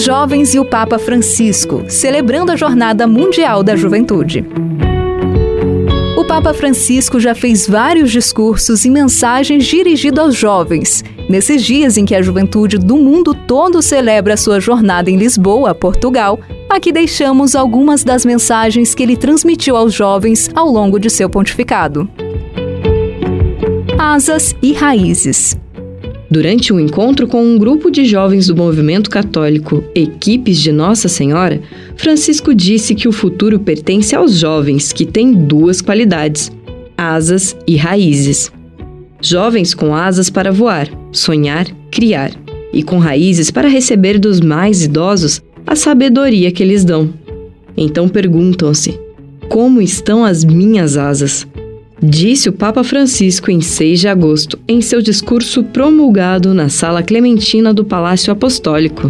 jovens e o Papa Francisco, celebrando a Jornada Mundial da Juventude. O Papa Francisco já fez vários discursos e mensagens dirigidos aos jovens. Nesses dias em que a juventude do mundo todo celebra sua jornada em Lisboa, Portugal, aqui deixamos algumas das mensagens que ele transmitiu aos jovens ao longo de seu pontificado. Asas e raízes. Durante um encontro com um grupo de jovens do movimento católico Equipes de Nossa Senhora, Francisco disse que o futuro pertence aos jovens que têm duas qualidades: asas e raízes. Jovens com asas para voar, sonhar, criar, e com raízes para receber dos mais idosos a sabedoria que eles dão. Então perguntam-se: como estão as minhas asas? Disse o Papa Francisco em 6 de agosto, em seu discurso promulgado na Sala Clementina do Palácio Apostólico.